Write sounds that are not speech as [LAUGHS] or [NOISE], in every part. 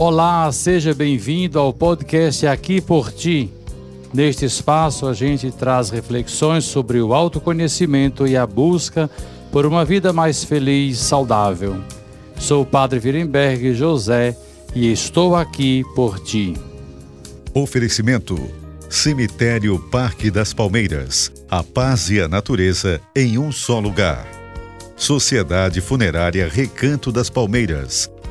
Olá, seja bem-vindo ao podcast Aqui por Ti. Neste espaço, a gente traz reflexões sobre o autoconhecimento e a busca por uma vida mais feliz e saudável. Sou o Padre Virenberg José e estou aqui por ti. Oferecimento: Cemitério Parque das Palmeiras. A paz e a natureza em um só lugar. Sociedade Funerária Recanto das Palmeiras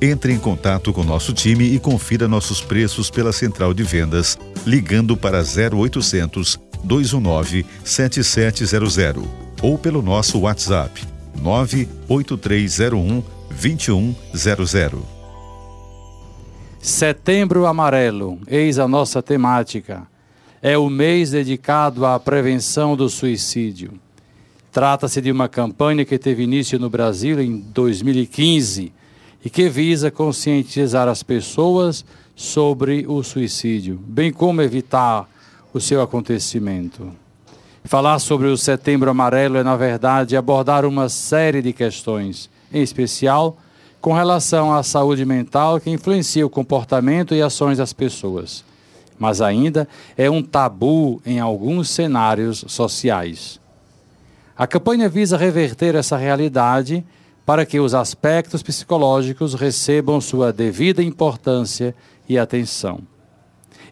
entre em contato com nosso time e confira nossos preços pela central de vendas ligando para 0800 219 7700 ou pelo nosso WhatsApp 98301 2100. Setembro Amarelo, eis a nossa temática. É o mês dedicado à prevenção do suicídio. Trata-se de uma campanha que teve início no Brasil em 2015 e que visa conscientizar as pessoas sobre o suicídio, bem como evitar o seu acontecimento. Falar sobre o Setembro Amarelo é, na verdade, abordar uma série de questões, em especial com relação à saúde mental que influencia o comportamento e ações das pessoas. Mas ainda é um tabu em alguns cenários sociais. A campanha visa reverter essa realidade para que os aspectos psicológicos recebam sua devida importância e atenção.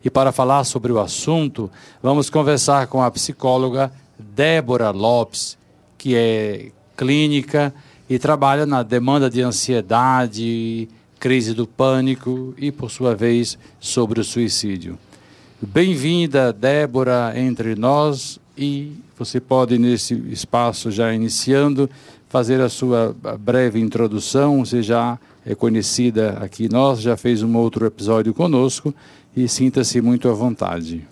E para falar sobre o assunto, vamos conversar com a psicóloga Débora Lopes, que é clínica e trabalha na demanda de ansiedade, crise do pânico e, por sua vez, sobre o suicídio. Bem-vinda, Débora, entre nós e você pode, nesse espaço, já iniciando, fazer a sua breve introdução. Você já é conhecida aqui nós, já fez um outro episódio conosco e sinta-se muito à vontade.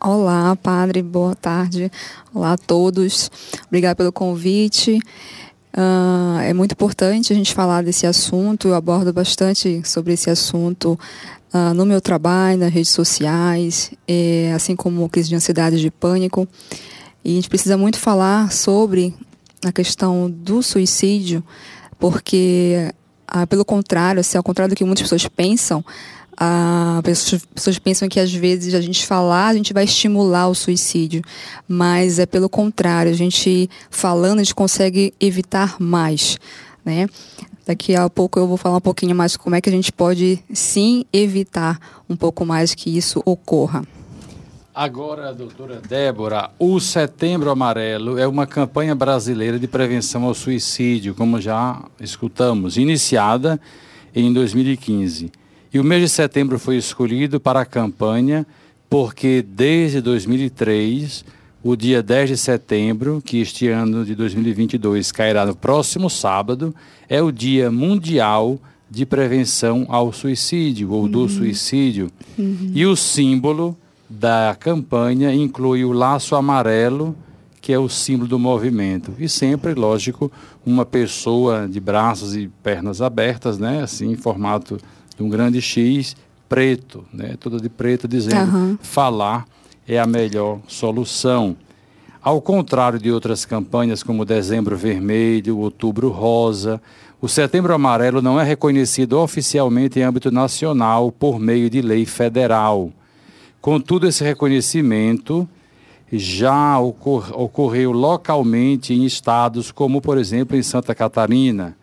Olá, padre, boa tarde. Olá a todos. Obrigada pelo convite. Uh, é muito importante a gente falar desse assunto. Eu abordo bastante sobre esse assunto uh, no meu trabalho, nas redes sociais, eh, assim como crise de ansiedade e de pânico. E a gente precisa muito falar sobre a questão do suicídio, porque, ah, pelo contrário, assim, ao contrário do que muitas pessoas pensam, as pessoas, pessoas pensam que às vezes a gente falar, a gente vai estimular o suicídio, mas é pelo contrário, a gente falando, a gente consegue evitar mais, né? Daqui a pouco eu vou falar um pouquinho mais como é que a gente pode sim evitar um pouco mais que isso ocorra. Agora, doutora Débora, o Setembro Amarelo é uma campanha brasileira de prevenção ao suicídio, como já escutamos, iniciada em 2015. E o mês de setembro foi escolhido para a campanha porque desde 2003, o dia 10 de setembro, que este ano de 2022 cairá no próximo sábado, é o Dia Mundial de Prevenção ao Suicídio ou do uhum. Suicídio. Uhum. E o símbolo da campanha inclui o laço amarelo, que é o símbolo do movimento. E sempre, lógico, uma pessoa de braços e pernas abertas, né? assim, em formato de um grande X, preto, né? toda de preto, dizendo uhum. falar é a melhor solução. Ao contrário de outras campanhas como Dezembro Vermelho, Outubro Rosa, o Setembro Amarelo não é reconhecido oficialmente em âmbito nacional por meio de lei federal. Contudo, esse reconhecimento já ocor ocorreu localmente em estados como, por exemplo, em Santa Catarina,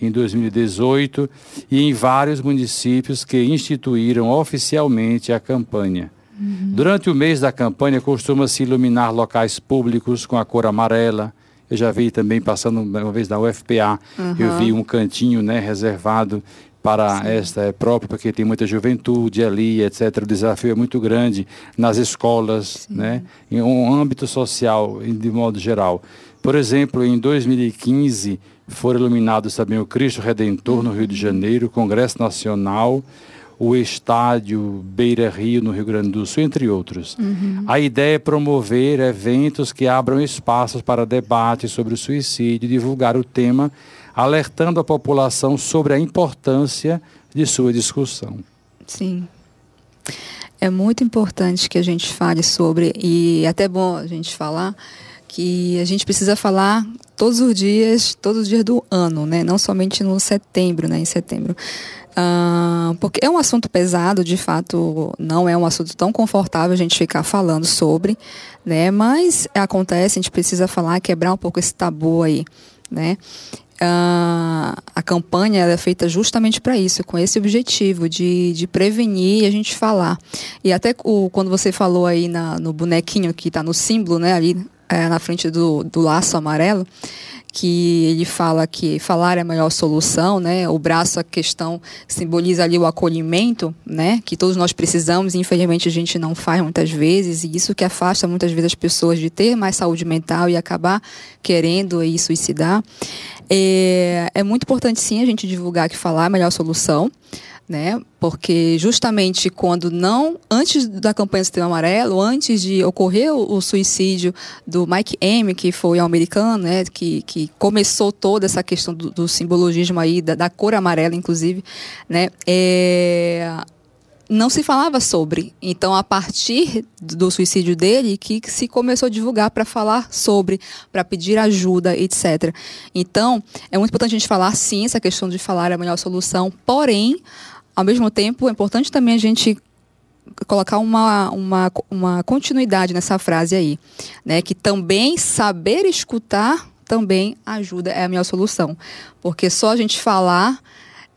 em 2018, e em vários municípios que instituíram oficialmente a campanha. Uhum. Durante o mês da campanha, costuma-se iluminar locais públicos com a cor amarela. Eu já vi também, passando uma vez na UFPA, uhum. eu vi um cantinho né, reservado para Sim. esta é própria, porque tem muita juventude ali, etc. O desafio é muito grande nas escolas, né? em um âmbito social, de modo geral. Por exemplo, em 2015, foram iluminados também o Cristo Redentor no Rio de Janeiro, o Congresso Nacional, o estádio Beira Rio, no Rio Grande do Sul, entre outros. Uhum. A ideia é promover eventos que abram espaços para debate sobre o suicídio, divulgar o tema, alertando a população sobre a importância de sua discussão. Sim. É muito importante que a gente fale sobre, e é até bom a gente falar, que a gente precisa falar todos os dias, todos os dias do ano, né? Não somente no setembro, né? Em setembro. Uh, porque é um assunto pesado, de fato, não é um assunto tão confortável a gente ficar falando sobre, né? Mas acontece, a gente precisa falar, quebrar um pouco esse tabu aí, né? Uh, a campanha é feita justamente para isso, com esse objetivo de, de prevenir e a gente falar. E até o, quando você falou aí na, no bonequinho que está no símbolo, né, ali é, na frente do, do laço amarelo, que ele fala que falar é a melhor solução, né? O braço, a questão simboliza ali o acolhimento, né? Que todos nós precisamos e infelizmente a gente não faz muitas vezes e isso que afasta muitas vezes as pessoas de ter mais saúde mental e acabar querendo aí suicidar. É, é muito importante sim a gente divulgar que falar é a melhor solução né? Porque justamente quando não, antes da campanha do Sistema Amarelo, antes de ocorrer o, o suicídio do Mike M, que foi um americano, né? Que, que começou toda essa questão do, do simbologismo aí, da, da, cor amarela, inclusive, né? É, não se falava sobre. Então, a partir do suicídio dele, que se começou a divulgar para falar sobre, para pedir ajuda, etc. Então, é muito importante a gente falar, sim, essa questão de falar é a melhor solução, porém, ao mesmo tempo, é importante também a gente colocar uma, uma, uma continuidade nessa frase aí, né? Que também saber escutar também ajuda, é a melhor solução. Porque só a gente falar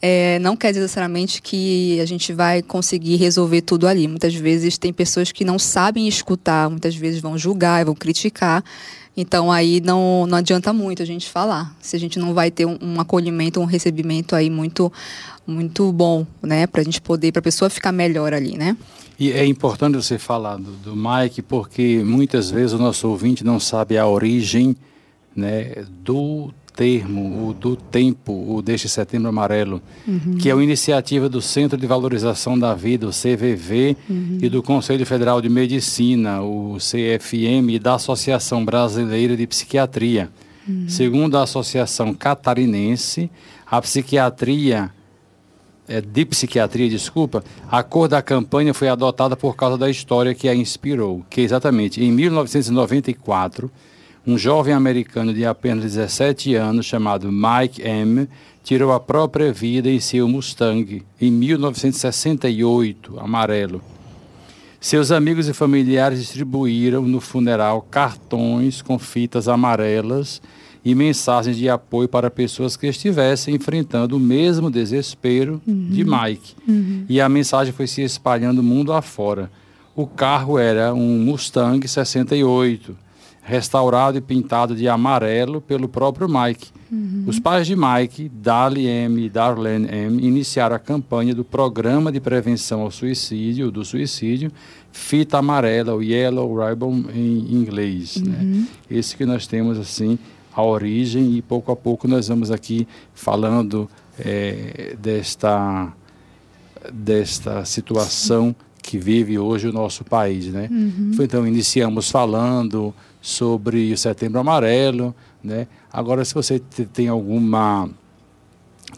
é, não quer dizer necessariamente que a gente vai conseguir resolver tudo ali. Muitas vezes tem pessoas que não sabem escutar, muitas vezes vão julgar, vão criticar. Então aí não, não adianta muito a gente falar, se a gente não vai ter um, um acolhimento, um recebimento aí muito muito bom, né, para a gente poder, para a pessoa ficar melhor ali, né? E é importante você falar do, do Mike, porque muitas vezes o nosso ouvinte não sabe a origem, né, do termo, o do tempo, o deste Setembro Amarelo, uhum. que é uma iniciativa do Centro de Valorização da Vida, o CVV, uhum. e do Conselho Federal de Medicina, o CFM, e da Associação Brasileira de Psiquiatria. Uhum. Segundo a Associação Catarinense, a psiquiatria é, de psiquiatria, desculpa, a cor da campanha foi adotada por causa da história que a inspirou, que exatamente em 1994 um jovem americano de apenas 17 anos chamado Mike M. tirou a própria vida em seu Mustang em 1968, amarelo. Seus amigos e familiares distribuíram no funeral cartões com fitas amarelas e mensagens de apoio para pessoas que estivessem enfrentando o mesmo desespero uhum. de Mike. Uhum. E a mensagem foi se espalhando mundo afora. O carro era um Mustang 68 restaurado e pintado de amarelo pelo próprio Mike. Uhum. Os pais de Mike, Dali M e Darlene M, iniciaram a campanha do Programa de Prevenção ao Suicídio, do Suicídio, Fita Amarela, o Yellow Ribbon em inglês. Né? Uhum. Né? Esse que nós temos, assim, a origem e pouco a pouco nós vamos aqui falando é, desta, desta situação que vive hoje o nosso país, né? Uhum. Então iniciamos falando sobre o Setembro Amarelo, né? Agora, se você tem alguma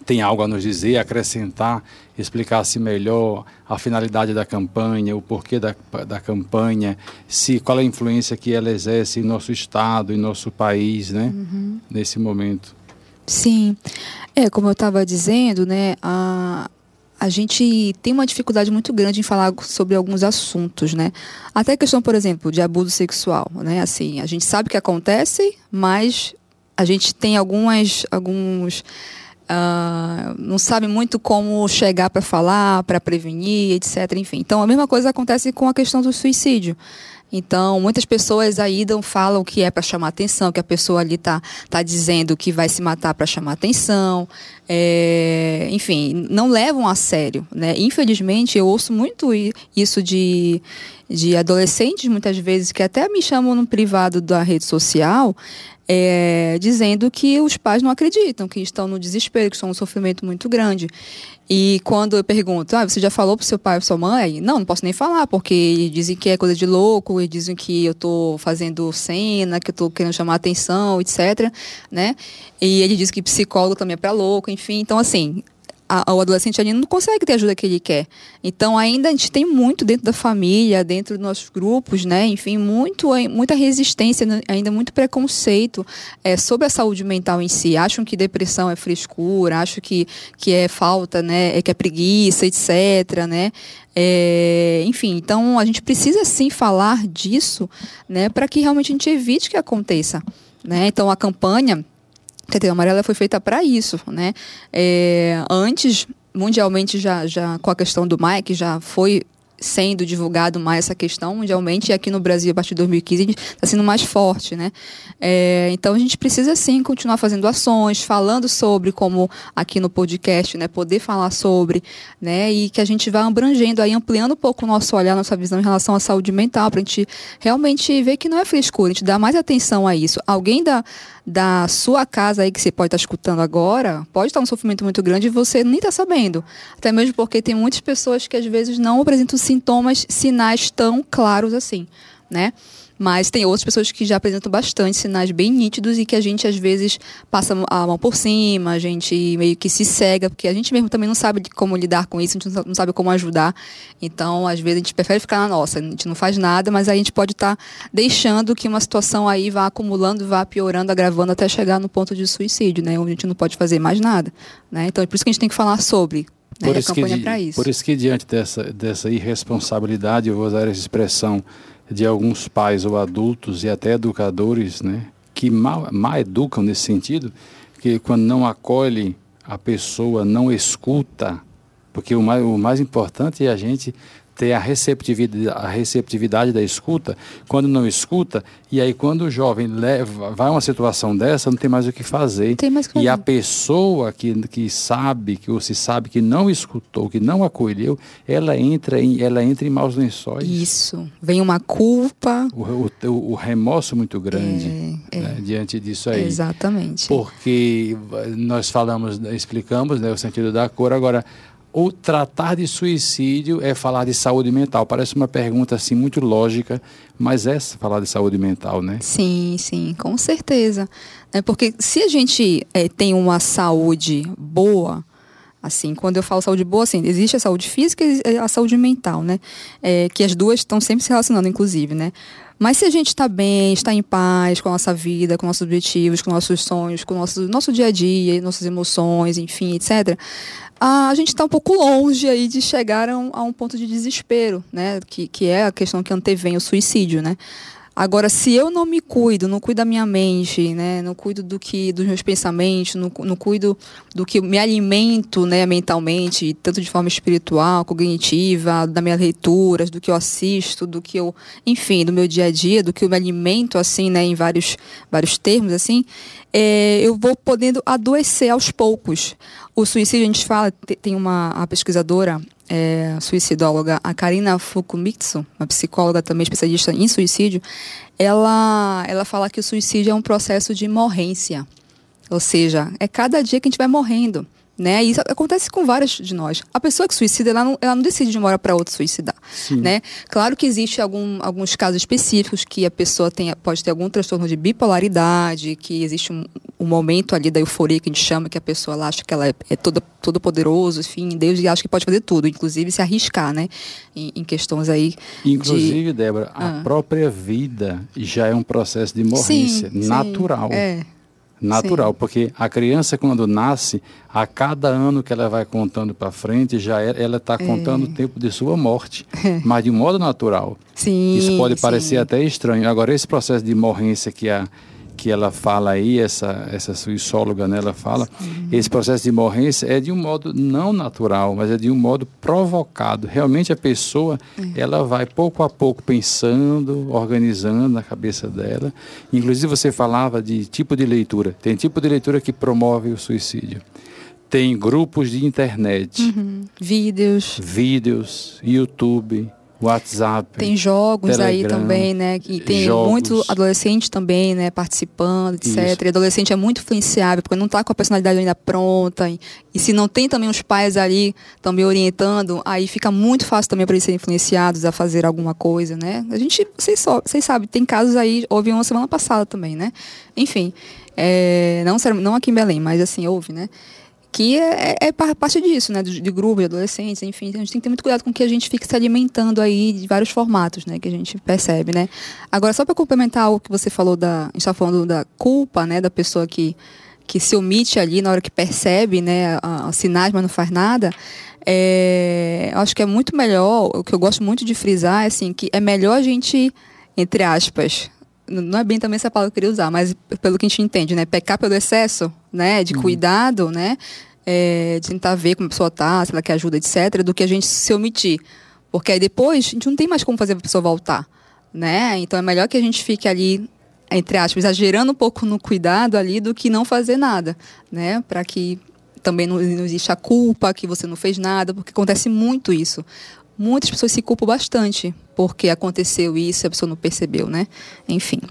tem algo a nos dizer, acrescentar, explicasse melhor a finalidade da campanha, o porquê da, da campanha, se qual é a influência que ela exerce em nosso estado, em nosso país, né? Uhum. Nesse momento. Sim, é como eu estava dizendo, né? A, a gente tem uma dificuldade muito grande em falar sobre alguns assuntos, né? Até a questão, por exemplo, de abuso sexual, né? Assim, a gente sabe que acontece, mas a gente tem algumas, alguns, uh, não sabe muito como chegar para falar, para prevenir, etc. Enfim, então a mesma coisa acontece com a questão do suicídio. Então, muitas pessoas aí não falam que é para chamar atenção, que a pessoa ali está tá dizendo que vai se matar para chamar atenção. É, enfim, não levam a sério. Né? Infelizmente, eu ouço muito isso de, de adolescentes, muitas vezes, que até me chamam no privado da rede social, é, dizendo que os pais não acreditam, que estão no desespero, que estão num sofrimento muito grande. E quando eu pergunto, ah, você já falou pro seu pai ou sua mãe? Não, não posso nem falar, porque dizem que é coisa de louco, e dizem que eu tô fazendo cena, que eu tô querendo chamar atenção, etc, né? E ele diz que psicólogo também é para louco, enfim. Então, assim, o adolescente ainda não consegue ter a ajuda que ele quer. Então, ainda a gente tem muito dentro da família, dentro dos nossos grupos, né? Enfim, muito, muita resistência, né? ainda muito preconceito é, sobre a saúde mental em si. Acham que depressão é frescura, acham que, que é falta, né? É que é preguiça, etc, né? É, enfim, então a gente precisa sim falar disso, né? Para que realmente a gente evite que aconteça. Né? Então, a campanha Setembro Amarela foi feita para isso, né? É, antes, mundialmente, já, já com a questão do Mike, já foi sendo divulgado mais essa questão mundialmente e aqui no Brasil a partir de 2015 está sendo mais forte, né? É, então a gente precisa sim continuar fazendo ações, falando sobre como aqui no podcast, né, poder falar sobre, né, e que a gente vá abrangendo aí ampliando um pouco o nosso olhar, nossa visão em relação à saúde mental, para a gente realmente ver que não é frescura, a gente dá mais atenção a isso. Alguém da da sua casa aí que você pode estar escutando agora, pode estar um sofrimento muito grande e você nem está sabendo. Até mesmo porque tem muitas pessoas que às vezes não apresentam sintomas, sinais tão claros assim, né? Mas tem outras pessoas que já apresentam bastante sinais bem nítidos e que a gente às vezes passa a mão por cima, a gente meio que se cega, porque a gente mesmo também não sabe como lidar com isso, a gente não sabe como ajudar. Então, às vezes a gente prefere ficar na nossa, a gente não faz nada, mas a gente pode estar tá deixando que uma situação aí vá acumulando, vá piorando, agravando até chegar no ponto de suicídio, né? Onde a gente não pode fazer mais nada, né? Então, é por isso que a gente tem que falar sobre né? Por, isso que, isso. por isso que diante dessa, dessa irresponsabilidade, eu vou usar essa expressão, de alguns pais ou adultos e até educadores, né, que mal, mal educam nesse sentido, que quando não acolhe a pessoa, não escuta, porque o mais, o mais importante é a gente ter a receptividade, a receptividade da escuta, quando não escuta, e aí quando o jovem leva, vai a uma situação dessa, não tem mais o que fazer. Que. E a pessoa que, que sabe, que ou se sabe que não escutou, que não acolheu, ela entra em, ela entra em maus lençóis. Isso. Vem uma culpa. O, o, o remorso muito grande é, né, é. diante disso aí. Exatamente. Porque nós falamos, explicamos né, o sentido da cor, agora o tratar de suicídio é falar de saúde mental? Parece uma pergunta assim muito lógica, mas é falar de saúde mental, né? Sim, sim, com certeza. É porque se a gente é, tem uma saúde boa, assim, quando eu falo saúde boa, assim, existe a saúde física e a saúde mental, né? É, que as duas estão sempre se relacionando, inclusive, né? Mas se a gente está bem, está em paz com a nossa vida, com nossos objetivos, com nossos sonhos, com o nosso, nosso dia a dia, nossas emoções, enfim, etc., a gente está um pouco longe aí de chegar a um, a um, ponto de desespero, né? Que, que é a questão que antevém o suicídio, né? Agora, se eu não me cuido, não cuido da minha mente, né, não cuido do que dos meus pensamentos, não, não cuido do que me alimento, né, mentalmente, tanto de forma espiritual, cognitiva, das minhas leituras, do que eu assisto, do que eu, enfim, do meu dia a dia, do que eu me alimento, assim, né, em vários vários termos, assim, é, eu vou podendo adoecer aos poucos. O suicídio, a gente fala, tem uma pesquisadora é, suicidóloga, a Karina Fukumitsu, uma psicóloga também especialista em suicídio, ela, ela fala que o suicídio é um processo de morrência. Ou seja, é cada dia que a gente vai morrendo. Né? Isso acontece com várias de nós. A pessoa que suicida, ela não, ela não decide de uma hora para outra suicidar. Né? Claro que existe algum, alguns casos específicos que a pessoa tem, pode ter algum transtorno de bipolaridade, que existe um, um momento ali da euforia que a gente chama, que a pessoa ela acha que ela é, é toda, todo poderoso, enfim, Deus, e acha que pode fazer tudo, inclusive se arriscar, né? Em, em questões aí. Inclusive, de... Débora, ah. a própria vida já é um processo de morrência sim, natural. Sim, é natural, Sim. porque a criança quando nasce, a cada ano que ela vai contando para frente, já é, ela está contando é. o tempo de sua morte, é. mas de modo natural. Sim, Isso pode parecer até estranho. Agora esse processo de morrência que a que ela fala aí, essa, essa suíçóloga, né, ela fala, Sim. esse processo de morrência é de um modo não natural, mas é de um modo provocado. Realmente a pessoa, é. ela vai pouco a pouco pensando, organizando na cabeça dela. Inclusive você falava de tipo de leitura. Tem tipo de leitura que promove o suicídio. Tem grupos de internet. Uhum. Vídeos. Vídeos, YouTube, WhatsApp. Tem jogos Telegram, aí também, né? E tem jogos. muito adolescente também, né? Participando, etc. Isso. E adolescente é muito influenciável, porque não está com a personalidade ainda pronta. E, e, se não tem também os pais ali também orientando, aí fica muito fácil também para eles serem influenciados a fazer alguma coisa, né? A gente, vocês, só, vocês sabem, tem casos aí, houve uma semana passada também, né? Enfim, é, não, não aqui em Belém, mas assim, houve, né? Que é, é, é parte disso, né, de, de grupo, de adolescentes, enfim, a gente tem que ter muito cuidado com que a gente fique se alimentando aí de vários formatos, né, que a gente percebe, né. Agora, só para complementar o que você falou da, a gente está falando da culpa, né, da pessoa que que se omite ali na hora que percebe, né, os sinais, mas não faz nada, é, acho que é muito melhor, o que eu gosto muito de frisar é assim, que é melhor a gente, entre aspas, não é bem também essa palavra que eu queria usar, mas pelo que a gente entende, né? Pecar pelo excesso, né? De uhum. cuidado, né? É, de tentar ver como a pessoa tá, se ela quer ajuda, etc., do que a gente se omitir. Porque aí depois a gente não tem mais como fazer a pessoa voltar, né? Então é melhor que a gente fique ali, entre aspas, exagerando um pouco no cuidado ali do que não fazer nada, né? Para que também não, não exista a culpa que você não fez nada, porque acontece muito isso muitas pessoas se culpam bastante porque aconteceu isso e a pessoa não percebeu, né? Enfim.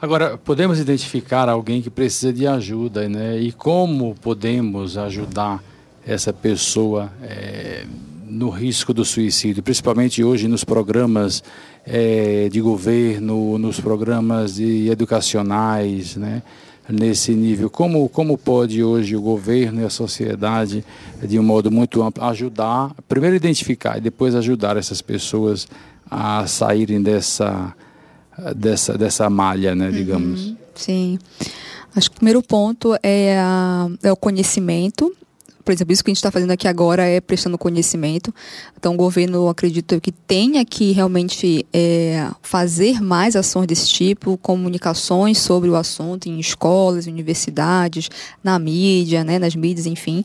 Agora, podemos identificar alguém que precisa de ajuda, né? E como podemos ajudar essa pessoa é, no risco do suicídio, principalmente hoje nos programas é, de governo, nos programas de educacionais, né? nesse nível? Como, como pode hoje o governo e a sociedade, de um modo muito amplo, ajudar, primeiro identificar e depois ajudar essas pessoas a saírem dessa, dessa, dessa malha, né, digamos? Uhum, sim. Acho que o primeiro ponto é, a, é o conhecimento por exemplo, isso que a gente está fazendo aqui agora é prestando conhecimento. Então, o governo, acredito que tenha que realmente é, fazer mais ações desse tipo, comunicações sobre o assunto em escolas, universidades, na mídia, né, nas mídias, enfim.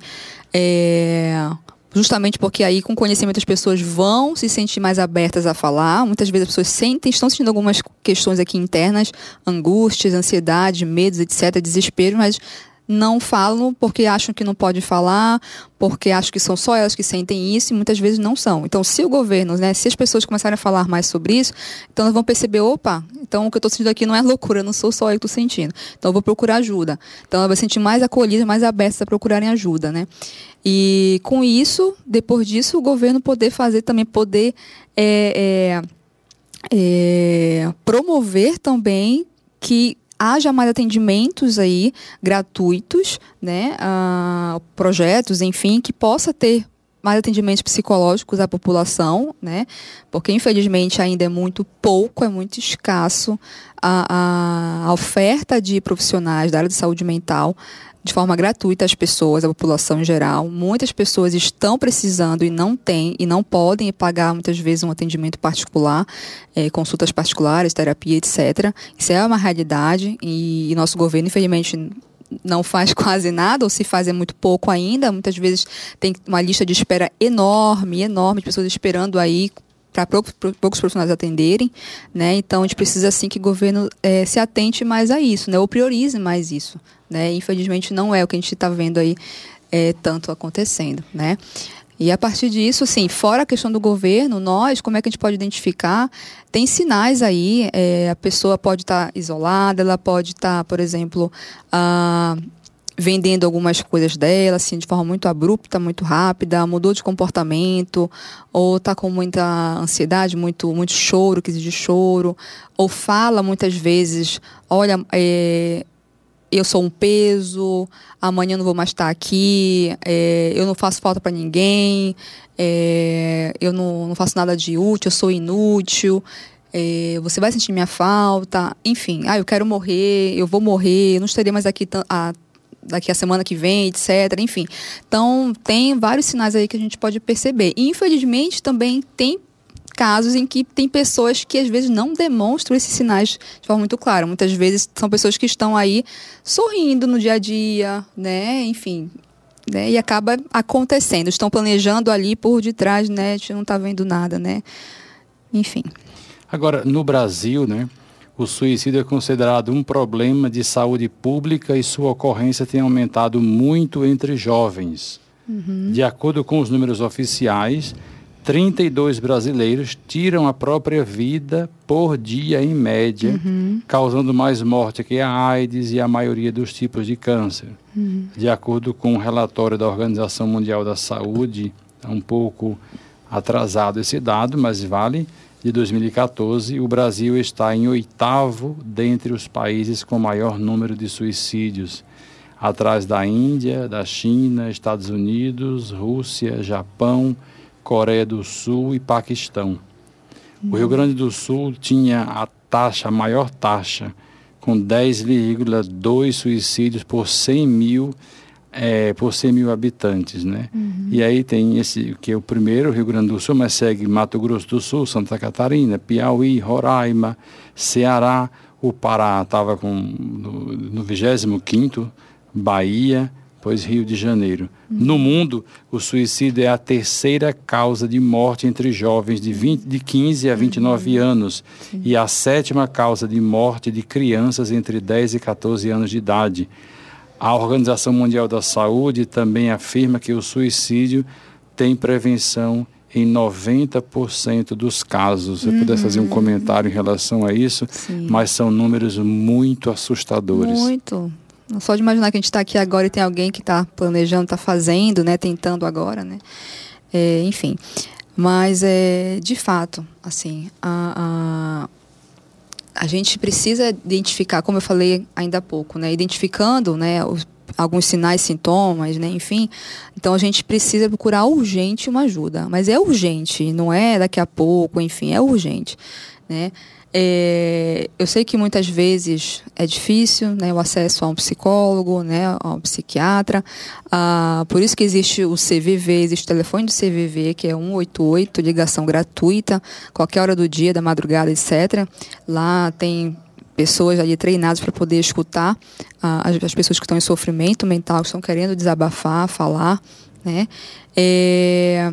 É, justamente porque aí com conhecimento as pessoas vão se sentir mais abertas a falar. Muitas vezes as pessoas sentem, estão sentindo algumas questões aqui internas, angústias, ansiedade, medos, etc, desespero, mas não falam porque acham que não pode falar, porque acham que são só elas que sentem isso e muitas vezes não são. Então, se o governo, né, se as pessoas começarem a falar mais sobre isso, então elas vão perceber, opa, então o que eu estou sentindo aqui não é loucura, não sou só eu que estou sentindo. Então, eu vou procurar ajuda. Então, ela vai se sentir mais acolhida, mais aberta a procurarem ajuda, né? E com isso, depois disso, o governo poder fazer também, poder é, é, é, promover também que haja mais atendimentos aí gratuitos, né, uh, projetos, enfim, que possa ter mais atendimentos psicológicos à população, né? Porque infelizmente ainda é muito pouco, é muito escasso a, a, a oferta de profissionais da área de saúde mental de forma gratuita às pessoas, à população em geral. Muitas pessoas estão precisando e não têm e não podem pagar muitas vezes um atendimento particular, é, consultas particulares, terapia, etc. Isso é uma realidade e, e nosso governo, infelizmente, não faz [LAUGHS] quase nada, ou se faz é muito pouco ainda. Muitas vezes tem uma lista de espera enorme, enorme, de pessoas esperando aí para poucos, profissionais atenderem, né? Então a gente precisa assim que o governo é, se atente mais a isso, né? Ou priorize mais isso, né? Infelizmente não é o que a gente está vendo aí é, tanto acontecendo, né? E a partir disso, assim, fora a questão do governo, nós, como é que a gente pode identificar? Tem sinais aí, é, a pessoa pode estar tá isolada, ela pode estar, tá, por exemplo, ah, vendendo algumas coisas dela, assim, de forma muito abrupta, muito rápida, mudou de comportamento, ou está com muita ansiedade, muito, muito choro, crise de choro, ou fala muitas vezes, olha, é, eu sou um peso, amanhã não vou mais estar aqui, é, eu não faço falta para ninguém, é, eu não, não faço nada de útil, eu sou inútil, é, você vai sentir minha falta, enfim, ah, eu quero morrer, eu vou morrer, eu não estarei mais aqui a daqui a semana que vem, etc. Enfim. Então, tem vários sinais aí que a gente pode perceber. E, infelizmente, também tem casos em que tem pessoas que às vezes não demonstram esses sinais de forma muito clara. Muitas vezes são pessoas que estão aí sorrindo no dia a dia, né? Enfim. Né? E acaba acontecendo. Estão planejando ali por detrás, né? A gente não está vendo nada, né? Enfim. Agora, no Brasil, né? O suicídio é considerado um problema de saúde pública e sua ocorrência tem aumentado muito entre jovens. Uhum. De acordo com os números oficiais, 32 brasileiros tiram a própria vida por dia, em média, uhum. causando mais morte que a AIDS e a maioria dos tipos de câncer. Uhum. De acordo com o um relatório da Organização Mundial da Saúde, é um pouco atrasado esse dado, mas vale, de 2014, o Brasil está em oitavo dentre os países com maior número de suicídios, atrás da Índia, da China, Estados Unidos, Rússia, Japão, Coreia do Sul e Paquistão. O Rio Grande do Sul tinha a taxa, a maior taxa, com 10,2 suicídios por 100 mil, é, por 100 mil habitantes, né? Uhum. E aí tem esse, que é o primeiro, Rio Grande do Sul, mas segue Mato Grosso do Sul, Santa Catarina, Piauí, Roraima, Ceará, o Pará estava com no, no 25º, Bahia, pois Rio de Janeiro. Uhum. No mundo, o suicídio é a terceira causa de morte entre jovens de, 20, de 15 a 29 uhum. anos Sim. e a sétima causa de morte de crianças entre 10 e 14 anos de idade. A Organização Mundial da Saúde também afirma que o suicídio tem prevenção em 90% dos casos. Você uhum. puder fazer um comentário em relação a isso, Sim. mas são números muito assustadores. Muito. Só de imaginar que a gente está aqui agora e tem alguém que está planejando, está fazendo, né, tentando agora, né? É, enfim, mas é de fato, assim, a, a, a, gente precisa identificar, como eu falei ainda há pouco, né, identificando, né, os, alguns sinais, sintomas, né, enfim. Então a gente precisa procurar urgente uma ajuda, mas é urgente, não é daqui a pouco, enfim, é urgente, né? É, eu sei que muitas vezes é difícil né, o acesso a um psicólogo, né, a um psiquiatra. Ah, por isso que existe o CVV, existe o telefone do CVV, que é 188, ligação gratuita, qualquer hora do dia, da madrugada, etc. Lá tem pessoas ali treinadas para poder escutar ah, as, as, pessoas que estão em sofrimento mental, que estão querendo desabafar, falar. Né? É,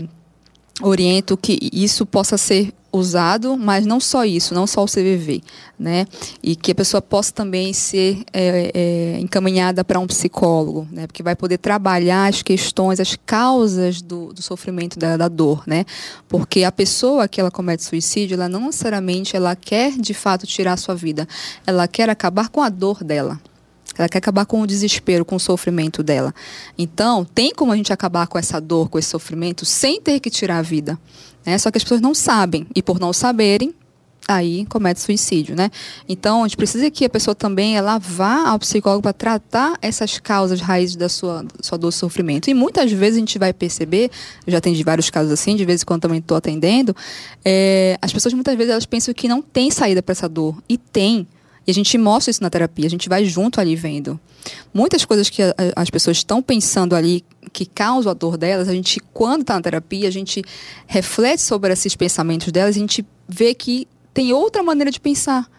oriento que isso possa ser usado, mas não só isso, não só o CVV, né? E que a pessoa possa também ser é, é, encaminhada para um psicólogo, né? Porque vai poder trabalhar as questões, as causas do, do sofrimento da, da, dor, né? Porque a pessoa que ela comete suicídio, ela não necessariamente ela quer de fato tirar a sua vida, ela quer acabar com a dor dela. Ela quer acabar com o desespero, com o sofrimento dela. Então, tem como a gente acabar com essa dor, com esse sofrimento, sem ter que tirar a vida. Né? Só que as pessoas não sabem. E por não saberem, aí comete suicídio, né? Então, a gente precisa que a pessoa também ela vá ao psicólogo para tratar essas causas raízes da sua, sua dor sofrimento. E muitas vezes a gente vai perceber, eu já atendi vários casos assim, de vez em quando também estou atendendo, é, as pessoas muitas vezes elas pensam que não tem saída para essa dor. E tem. E a gente mostra isso na terapia, a gente vai junto ali vendo. Muitas coisas que a, as pessoas estão pensando ali que causam a dor delas, a gente, quando está na terapia, a gente reflete sobre esses pensamentos delas e a gente vê que tem outra maneira de pensar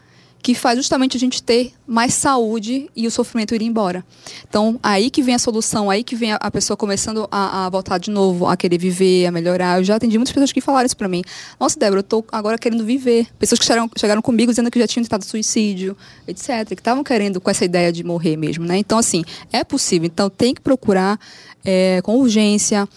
que faz justamente a gente ter mais saúde e o sofrimento ir embora. Então, aí que vem a solução, aí que vem a, pessoa começando a, a, voltar de novo, a querer viver, a melhorar. Eu já atendi muitas pessoas que falaram isso para mim. Nossa, Débora, eu tô agora querendo viver. Pessoas que chegaram, chegaram comigo dizendo que já tinham tentado suicídio, etc. Que estavam querendo com essa ideia de morrer mesmo, né? Então, assim, é possível. Então, tem que procurar é, com urgência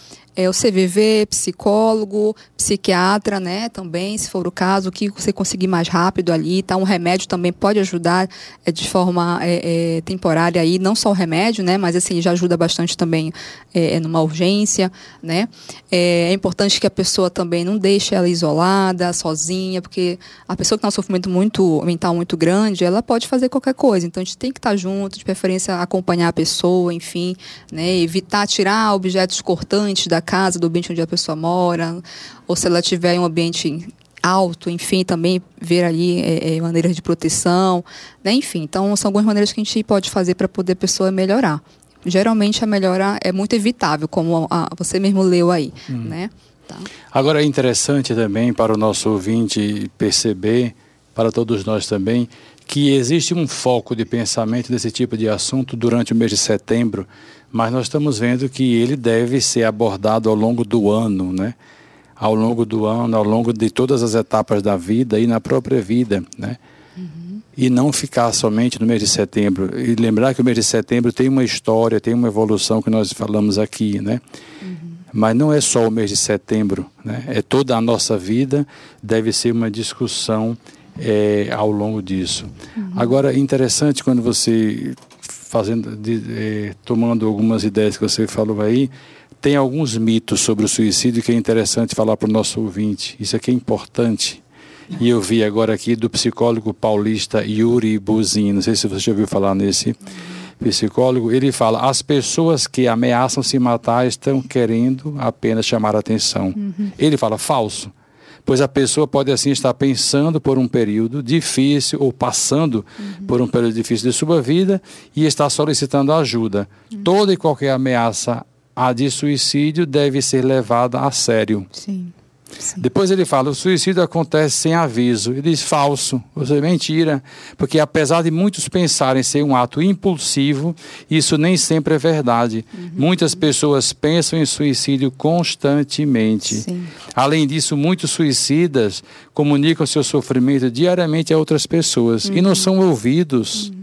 é, o CVV, psicólogo, psiquiatra, né, também, se for o caso, o que você conseguir mais rápido ali, tá? Um remédio também pode ajudar é, de forma é, é, temporária aí, não só o remédio, né, mas assim, já ajuda bastante também é, é, numa urgência, né. É, importante que a pessoa também não deixe ela isolada, sozinha, porque a pessoa que tem um sofrimento muito mental muito grande, ela pode fazer qualquer coisa, então a gente tem que estar junto, de preferência acompanhar a pessoa, enfim, né, evitar tirar objetos cortantes da casa, do ambiente onde a pessoa mora, ou se ela tiver um ambiente alto, enfim, também ver ali é, é, maneiras de proteção, né? enfim. Então, são algumas maneiras que a gente pode fazer para poder a pessoa melhorar. Geralmente, a melhora é muito evitável, como a, você mesmo leu aí, hum. né? Tá. Agora, é interessante também para o nosso ouvinte perceber, para todos nós também, que existe um foco de pensamento desse tipo de assunto durante o mês de setembro, mas nós estamos vendo que ele deve ser abordado ao longo do ano, né? Ao longo do ano, ao longo de todas as etapas da vida e na própria vida, né? Uhum. E não ficar somente no mês de setembro. E lembrar que o mês de setembro tem uma história, tem uma evolução que nós falamos aqui, né? Uhum. Mas não é só o mês de setembro, né? é toda a nossa vida, deve ser uma discussão é, ao longo disso. Uhum. Agora, interessante quando você, fazendo, de, tomando algumas ideias que você falou aí, tem alguns mitos sobre o suicídio que é interessante falar para o nosso ouvinte. Isso aqui é importante. E eu vi agora aqui do psicólogo paulista Yuri Buzin, não sei se você já ouviu falar nesse psicólogo, ele fala: as pessoas que ameaçam se matar estão querendo apenas chamar atenção. Uhum. Ele fala falso. Pois a pessoa pode assim estar pensando por um período difícil ou passando uhum. por um período difícil de sua vida e está solicitando ajuda. Uhum. Toda e qualquer ameaça a de suicídio deve ser levada a sério. Sim. Sim. Depois ele fala: o suicídio acontece sem aviso. Ele diz falso, seja, mentira. Porque apesar de muitos pensarem ser um ato impulsivo, isso nem sempre é verdade. Uhum. Muitas pessoas pensam em suicídio constantemente. Sim. Além disso, muitos suicidas comunicam seu sofrimento diariamente a outras pessoas uhum. e não uhum. são ouvidos. Uhum.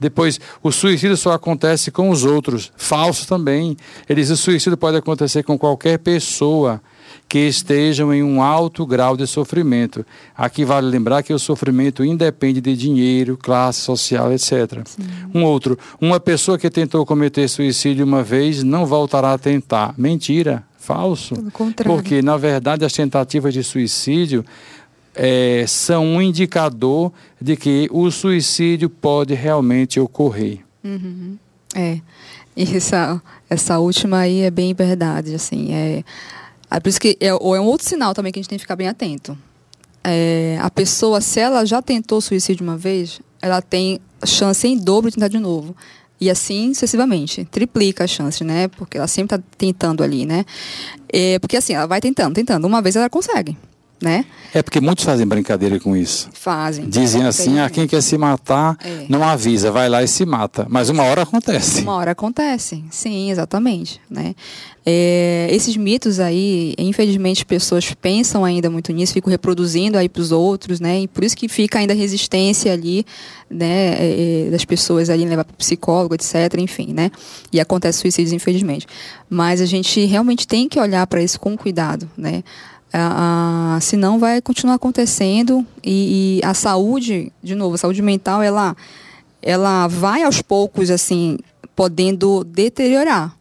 Depois, o suicídio só acontece com os outros. Falso também. Ele diz: o suicídio pode acontecer com qualquer pessoa que estejam em um alto grau de sofrimento. Aqui vale lembrar que o sofrimento independe de dinheiro, classe social, etc. Sim. Um outro, uma pessoa que tentou cometer suicídio uma vez não voltará a tentar. Mentira, falso. Pelo contrário. Porque, na verdade, as tentativas de suicídio é, são um indicador de que o suicídio pode realmente ocorrer. Uhum. É. E essa, essa última aí é bem verdade, assim, é é por isso que é, ou é um outro sinal também que a gente tem que ficar bem atento. É, a pessoa, se ela já tentou suicídio uma vez, ela tem chance em dobro de tentar de novo. E assim sucessivamente. Triplica a chance, né? Porque ela sempre está tentando ali, né? É, porque assim, ela vai tentando, tentando. Uma vez ela consegue né? É porque muitos fazem brincadeira com isso. Fazem. Dizem é, assim, ah, quem quer se matar é. não avisa, vai lá e se mata. Mas uma hora acontece. Uma hora acontece, sim, exatamente, né? É, esses mitos aí, infelizmente, pessoas pensam ainda muito nisso, ficam reproduzindo aí para os outros, né? E por isso que fica ainda resistência ali, né? É, é das pessoas ali levar para psicólogo, etc. Enfim, né? E acontece suicídios, infelizmente. Mas a gente realmente tem que olhar para isso com cuidado, né? Ah, senão vai continuar acontecendo e, e, a saúde, de novo, a saúde mental, ela, ela vai aos poucos, assim, podendo deteriorar,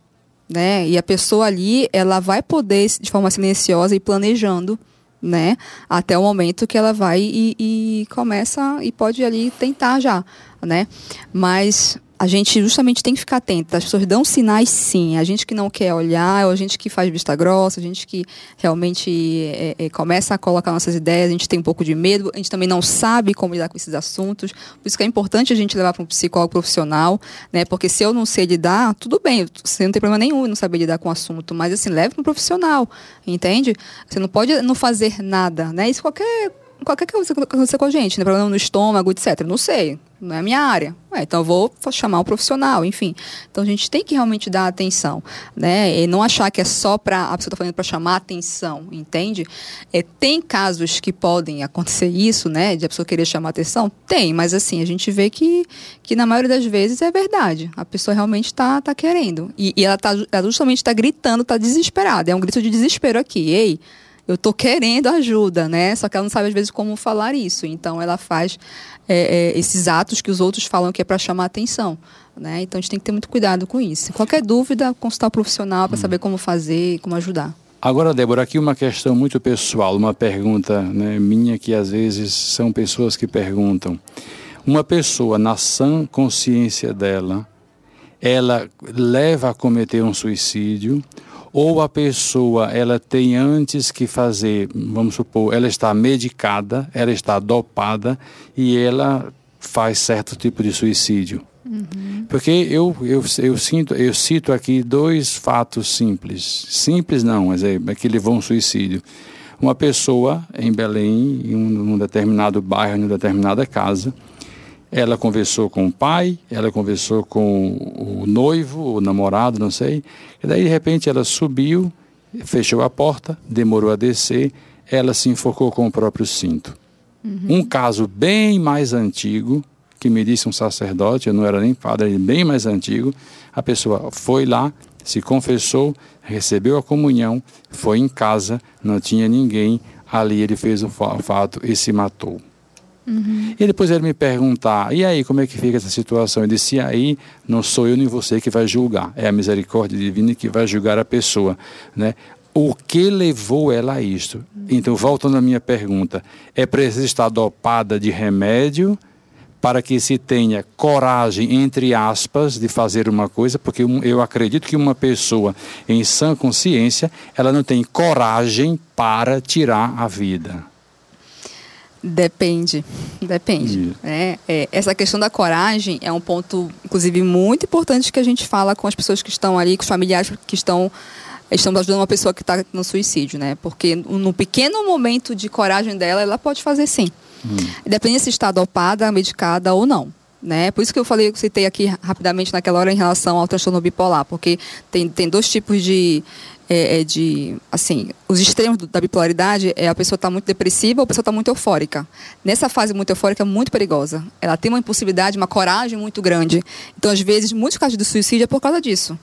né? E a pessoa ali, ela vai poder, de forma silenciosa e planejando, né? Até o momento que ela vai e, e começa e pode ali tentar já, né? Mas a gente justamente tem que ficar atento. As pessoas dão sinais, sim. A gente que não quer olhar, a gente que faz vista grossa, a gente que realmente é, é, começa a colocar nossas ideias, a gente tem um pouco de medo, a gente também não sabe como lidar com esses assuntos. Por isso que é importante a gente levar para um psicólogo profissional, né? Porque se eu não sei lidar, tudo bem, você não tem problema nenhum em não saber lidar com o assunto, mas assim, leve para um profissional, entende? Você não pode não fazer nada, né? Isso qualquer qualquer coisa que acontecer com a gente, né? problema no estômago, etc. Não sei, não é minha área. Então eu vou chamar um profissional, enfim. Então a gente tem que realmente dar atenção, né? E não achar que é só para a pessoa está falando para chamar atenção, entende? É, tem casos que podem acontecer isso, né? De a pessoa querer chamar atenção, tem, mas assim a gente vê que, que na maioria das vezes é verdade. A pessoa realmente está tá querendo e, e ela tá ela justamente está gritando, está desesperada. É um grito de desespero aqui. Ei, eu estou querendo ajuda, né? Só que ela não sabe às vezes como falar isso. Então ela faz é, é, esses atos que os outros falam que é para chamar atenção, né? Então a gente tem que ter muito cuidado com isso. Qualquer dúvida, consultar o profissional para saber como fazer, como ajudar. Agora, Débora, aqui uma questão muito pessoal, uma pergunta né, minha que às vezes são pessoas que perguntam. Uma pessoa na sã consciência dela, ela leva a cometer um suicídio ou a pessoa ela tem antes que fazer, vamos supor, ela está medicada, ela está dopada e ela faz certo tipo de suicídio. Uhum. Porque eu, eu, eu, sinto, eu cito aqui dois fatos simples. Simples não, mas é, é que levou um suicídio. Uma pessoa em Belém, em um, um determinado bairro, em uma determinada casa, ela conversou com o pai, ela conversou com o noivo, o namorado, não sei. E daí, de repente, ela subiu, fechou a porta, demorou a descer, ela se enfocou com o próprio cinto. Uhum. Um caso bem mais antigo, que me disse um sacerdote, eu não era nem padre, bem mais antigo, a pessoa foi lá, se confessou, recebeu a comunhão, foi em casa, não tinha ninguém, ali ele fez o fato e se matou. Uhum. E depois ele me perguntar, e aí, como é que fica essa situação? Eu disse, e aí, não sou eu nem você que vai julgar, é a misericórdia divina que vai julgar a pessoa, né? O que levou ela a isto? Então, voltando à minha pergunta, é preciso estar dopada de remédio para que se tenha coragem, entre aspas, de fazer uma coisa, porque eu acredito que uma pessoa em sã consciência, ela não tem coragem para tirar a vida. Depende, depende. É, é, essa questão da coragem é um ponto, inclusive, muito importante que a gente fala com as pessoas que estão ali, com os familiares que estão estamos ajudando uma pessoa que está no suicídio, né? Porque no pequeno momento de coragem dela, ela pode fazer sim. Hum. Depende se está dopada, medicada ou não. Né? Por isso que eu falei, eu citei aqui rapidamente naquela hora em relação ao transtorno bipolar, porque tem, tem dois tipos de, é, é de, assim, os extremos da bipolaridade é a pessoa está muito depressiva ou a pessoa está muito eufórica. Nessa fase muito eufórica é muito perigosa. Ela tem uma impulsividade, uma coragem muito grande. Então, às vezes, muitos casos de suicídio é por causa disso.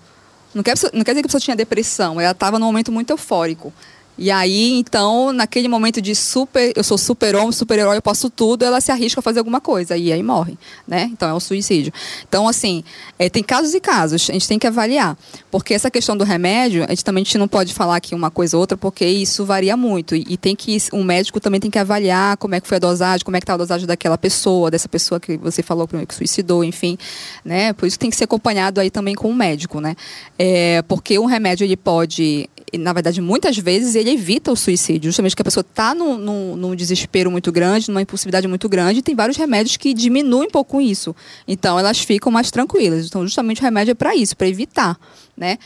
Não quer, não quer dizer que a pessoa tinha depressão, ela estava num momento muito eufórico. E aí, então, naquele momento de super, eu sou super-homem, super-herói, eu posso tudo, ela se arrisca a fazer alguma coisa e aí morre, né? Então é um suicídio. Então, assim, é, tem casos e casos, a gente tem que avaliar. Porque essa questão do remédio, a gente também a gente não pode falar aqui uma coisa ou outra, porque isso varia muito. E, e tem que, um médico também tem que avaliar como é que foi a dosagem, como é que está a dosagem daquela pessoa, dessa pessoa que você falou que suicidou, enfim, né? Por isso tem que ser acompanhado aí também com um médico, né? É, porque um remédio, ele pode, na verdade, muitas vezes ele evita o suicídio, justamente porque a pessoa está num, num, num, desespero muito grande, numa impulsividade muito grande, e tem vários remédios que diminuem um pouco isso. Então elas ficam mais tranquilas. Então, justamente o remédio é para isso, para evitar, né?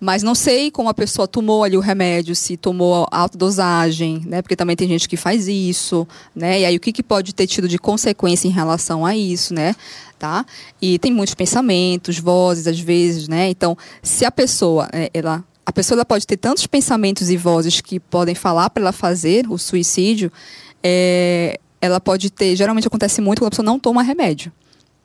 Mas não sei como a pessoa tomou ali o remédio, se tomou alta dosagem, né? Porque também tem gente que faz isso, né? E aí o que, que pode ter tido de consequência em relação a isso, né? Tá? E tem muitos pensamentos, vozes às vezes, né? Então, se a pessoa, é, ela a pessoa pode ter tantos pensamentos e vozes que podem falar para ela fazer o suicídio, é, ela pode ter, geralmente acontece muito quando a pessoa não toma remédio.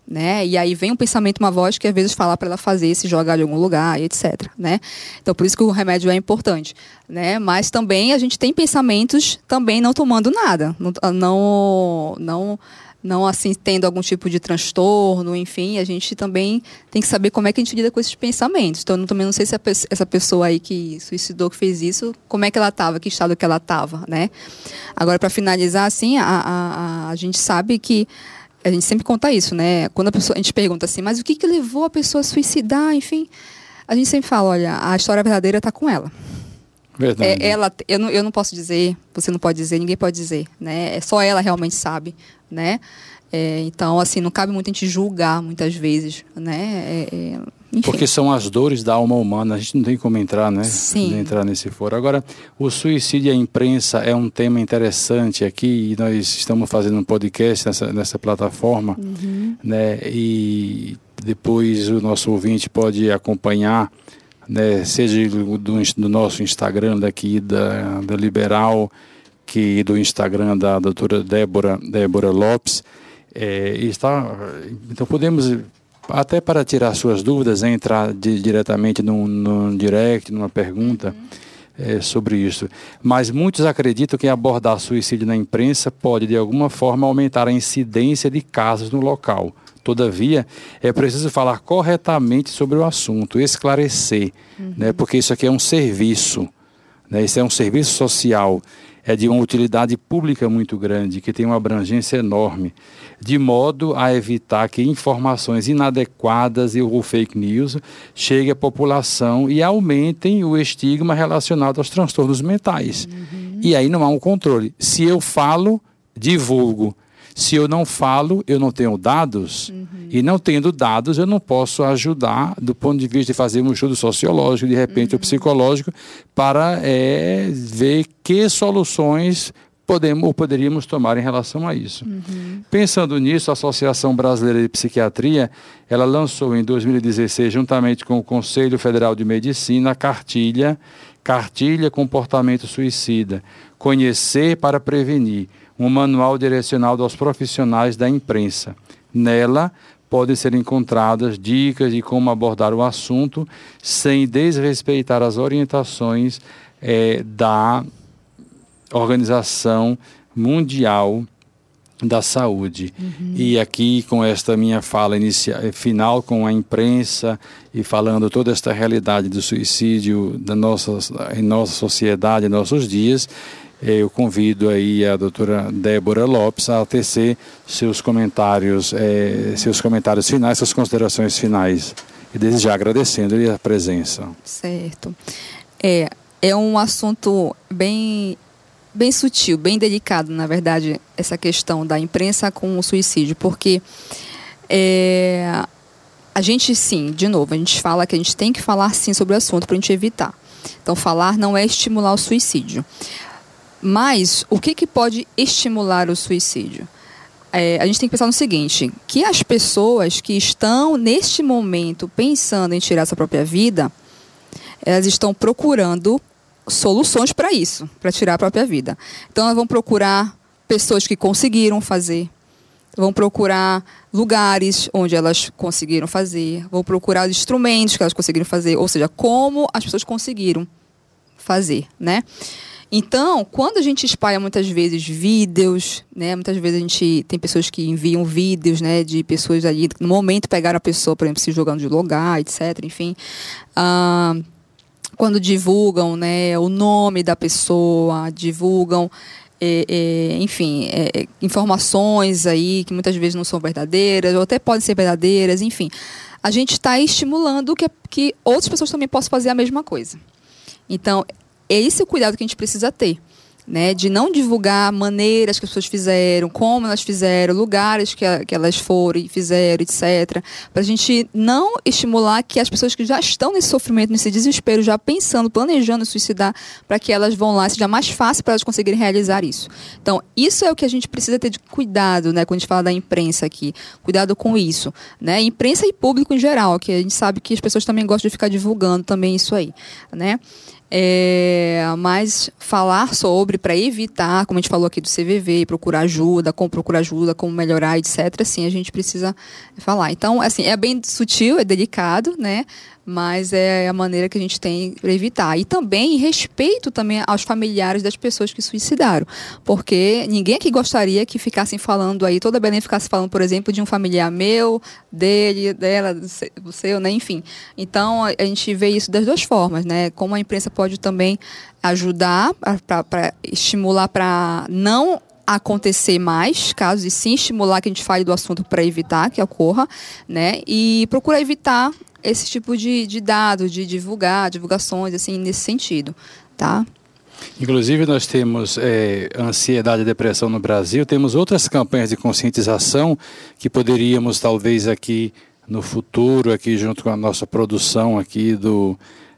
Né? E aí vem um pensamento, uma voz que às vezes fala para ela fazer, se jogar em algum lugar, etc. Né? Então por isso que o remédio é importante. Né? Mas também a gente tem pensamentos também não tomando nada, não, não não assim tendo algum tipo de transtorno, enfim, a gente também tem que saber como é que a gente lida com esses pensamentos. Então, eu também não sei se essa pessoa aí que suicidou, que fez isso, como é que ela estava, que estado que ela estava, né? Agora, para finalizar, assim, a, a, a, gente sabe que a gente sempre conta isso, né? Quando a, pessoa, a gente pergunta assim, mas o que, que levou a pessoa a suicidar, enfim, a gente sempre fala, olha, a história verdadeira está com ela. Verdade. É, ela, eu, não, eu não posso dizer, você não pode dizer, ninguém pode dizer, né? É só ela realmente sabe, né? É, então, assim, não cabe muito a gente julgar muitas vezes, né? É, é Porque são as dores da alma humana, a gente não tem como entrar, né? Sim. Entrar nesse foro. Agora, o suicídio e a imprensa é um tema interessante aqui e nós estamos fazendo um podcast nessa, nessa plataforma, uhum. né? E depois o nosso ouvinte pode acompanhar né, seja do, do, nosso Instagram daqui da, da Liberal, que do Instagram da doutora Débora, Débora Lopes. É, está, então podemos, até para tirar suas dúvidas, entrar de, diretamente num, num direct, numa pergunta uhum. é, sobre isso. Mas muitos acreditam que abordar suicídio na imprensa pode, de alguma forma, aumentar a incidência de casos no local. Todavia, é preciso falar corretamente sobre o assunto, esclarecer, uhum. né, porque isso aqui é um serviço, né, isso é um serviço social, é de uma utilidade pública muito grande, que tem uma abrangência enorme, de modo a evitar que informações inadequadas e ou fake news cheguem à população e aumentem o estigma relacionado aos transtornos mentais. Uhum. E aí não há um controle. Se eu falo, divulgo se eu não falo, eu não tenho dados, uhum. e não tendo dados, eu não posso ajudar do ponto de vista de fazer um estudo sociológico, de repente, uhum. ou psicológico, para é, ver que soluções podemos ou poderíamos tomar em relação a isso. Uhum. Pensando nisso, a Associação Brasileira de Psiquiatria, ela lançou em 2016, juntamente com o Conselho Federal de Medicina, a cartilha Cartilha Comportamento Suicida, Conhecer para Prevenir, um manual direcionado aos profissionais da imprensa. Nela, podem ser encontradas dicas de como abordar o assunto sem desrespeitar as orientações é, da Organização Mundial da Saúde. Uhum. E aqui, com esta minha fala inicial, final com a imprensa e falando toda esta realidade do suicídio da nossa, em nossa sociedade, em nossos dias, eu convido aí a doutora Débora Lopes a tecer seus comentários, é, seus comentários finais, suas considerações finais. E desde já agradecendo-lhe a presença. Certo. É, é um assunto bem bem sutil, bem delicado, na verdade, essa questão da imprensa com o suicídio, porque é, a gente sim, de novo, a gente fala que a gente tem que falar sim sobre o assunto para a gente evitar. Então, falar não é estimular o suicídio. Mas o que, que pode estimular o suicídio? É, a gente tem que pensar no seguinte: que as pessoas que estão neste momento pensando em tirar sua própria vida, elas estão procurando soluções para isso, para tirar a própria vida. Então, elas vão procurar pessoas que conseguiram fazer, vão procurar lugares onde elas conseguiram fazer, vão procurar instrumentos que elas conseguiram fazer, ou seja, como as pessoas conseguiram fazer, né? Então, quando a gente espalha muitas vezes vídeos, né, muitas vezes a gente tem pessoas que enviam vídeos, né, de pessoas ali no momento pegaram a pessoa, por exemplo, se jogando de lugar, etc. Enfim, quando divulgam né, o nome da pessoa, divulgam, é, é, enfim, é, informações aí que muitas vezes não são verdadeiras, ou até podem ser verdadeiras, enfim. A gente está estimulando que, que outras pessoas também possam fazer a mesma coisa. Então, é o cuidado que a gente precisa ter né, de não divulgar maneiras que as pessoas fizeram, como elas fizeram, lugares que, a, que elas foram e fizeram, etc. Para a gente não estimular que as pessoas que já estão nesse sofrimento, nesse desespero, já pensando, planejando suicidar, para que elas vão lá, seja mais fácil para elas conseguirem realizar isso. Então, isso é o que a gente precisa ter de cuidado, né, quando a gente fala da imprensa aqui. Cuidado com isso. Né? Imprensa e público em geral, que a gente sabe que as pessoas também gostam de ficar divulgando também isso aí. Né? É, mas falar sobre para evitar, como a gente falou aqui do CVV, procurar ajuda, como procurar ajuda, como melhorar, etc. Sim, a gente precisa falar. Então, assim, é bem sutil, é delicado, né? Mas é a maneira que a gente tem para evitar. E também respeito também aos familiares das pessoas que suicidaram, porque ninguém aqui gostaria que ficassem falando aí, toda Belém ficasse falando, por exemplo, de um familiar meu, dele, dela, do seu, né? enfim. Então, a gente vê isso das duas formas, né? Como a imprensa pode também ajudar para estimular para não acontecer mais casos e sim estimular que a gente fale do assunto para evitar que ocorra, né? E procurar evitar esse tipo de, de dado, de divulgar, divulgações, assim, nesse sentido, tá? Inclusive, nós temos é, ansiedade e depressão no Brasil, temos outras campanhas de conscientização que poderíamos, talvez, aqui no futuro, aqui junto com a nossa produção aqui do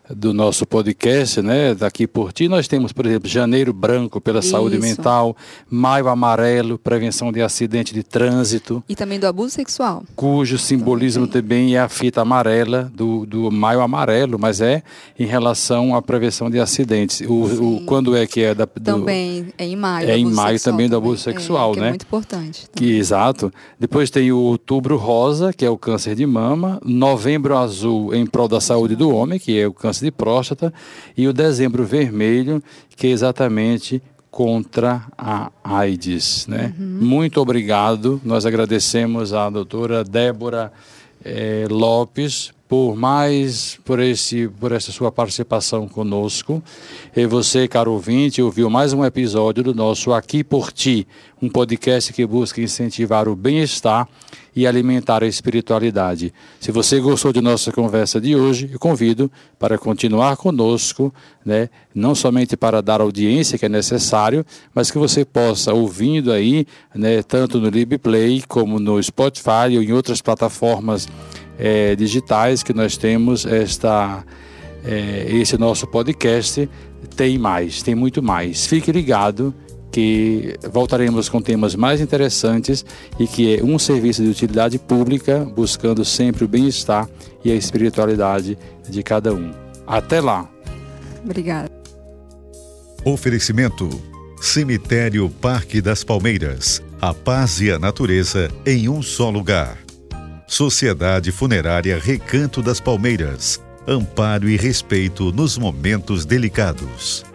do nosso podcast, né? Daqui por ti, nós temos, por exemplo, Janeiro Branco pela Isso. saúde mental, Maio Amarelo, prevenção de acidente de trânsito. E também do abuso sexual. Cujo simbolismo também, também é a fita amarela do, do Maio Amarelo, mas é em relação à prevenção de acidentes. O, o quando é que é da, do, Também é em maio. É em maio também do abuso sexual, é, né? É muito importante. Que, exato. Depois tem o Outubro Rosa, que é o câncer de mama, Novembro Azul em prol da saúde do homem, que é o câncer câncer de próstata, e o dezembro vermelho, que é exatamente contra a AIDS. Né? Uhum. Muito obrigado. Nós agradecemos à doutora Débora eh, Lopes por mais por esse por essa sua participação conosco. E você, caro ouvinte, ouviu mais um episódio do nosso Aqui por Ti, um podcast que busca incentivar o bem-estar e alimentar a espiritualidade. Se você gostou de nossa conversa de hoje, eu convido para continuar conosco, né? não somente para dar audiência que é necessário, mas que você possa, ouvindo aí, né, tanto no LibPlay como no Spotify ou em outras plataformas é, digitais que nós temos esta, é, esse nosso podcast. Tem mais, tem muito mais. Fique ligado que voltaremos com temas mais interessantes e que é um serviço de utilidade pública, buscando sempre o bem-estar e a espiritualidade de cada um. Até lá. Obrigada. Oferecimento: Cemitério Parque das Palmeiras. A paz e a natureza em um só lugar. Sociedade Funerária Recanto das Palmeiras. Amparo e respeito nos momentos delicados.